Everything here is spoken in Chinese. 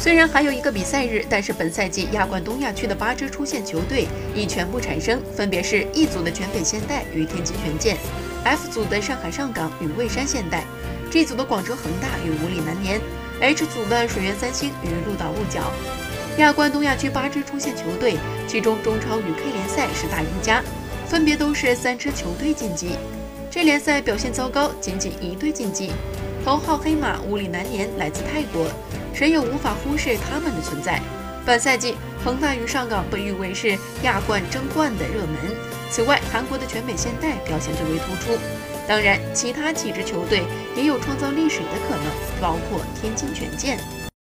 虽然还有一个比赛日，但是本赛季亚冠东亚区的八支出线球队已全部产生，分别是 E 组的全北现代与天津权健，F 组的上海上港与蔚山现代，G 组的广州恒大与五里南联，H 组的水源三星与鹿岛鹿角。亚冠东亚区八支出线球队，其中中超与 K 联赛是大赢家，分别都是三支球队晋级。这联赛表现糟糕，仅仅一队晋级。头号黑马五里南联来自泰国，谁也无法忽视他们的存在。本赛季，恒大与上港被誉为是亚冠争冠的热门。此外，韩国的全美现代表现最为突出。当然，其他几支球队也有创造历史的可能，包括天津权健。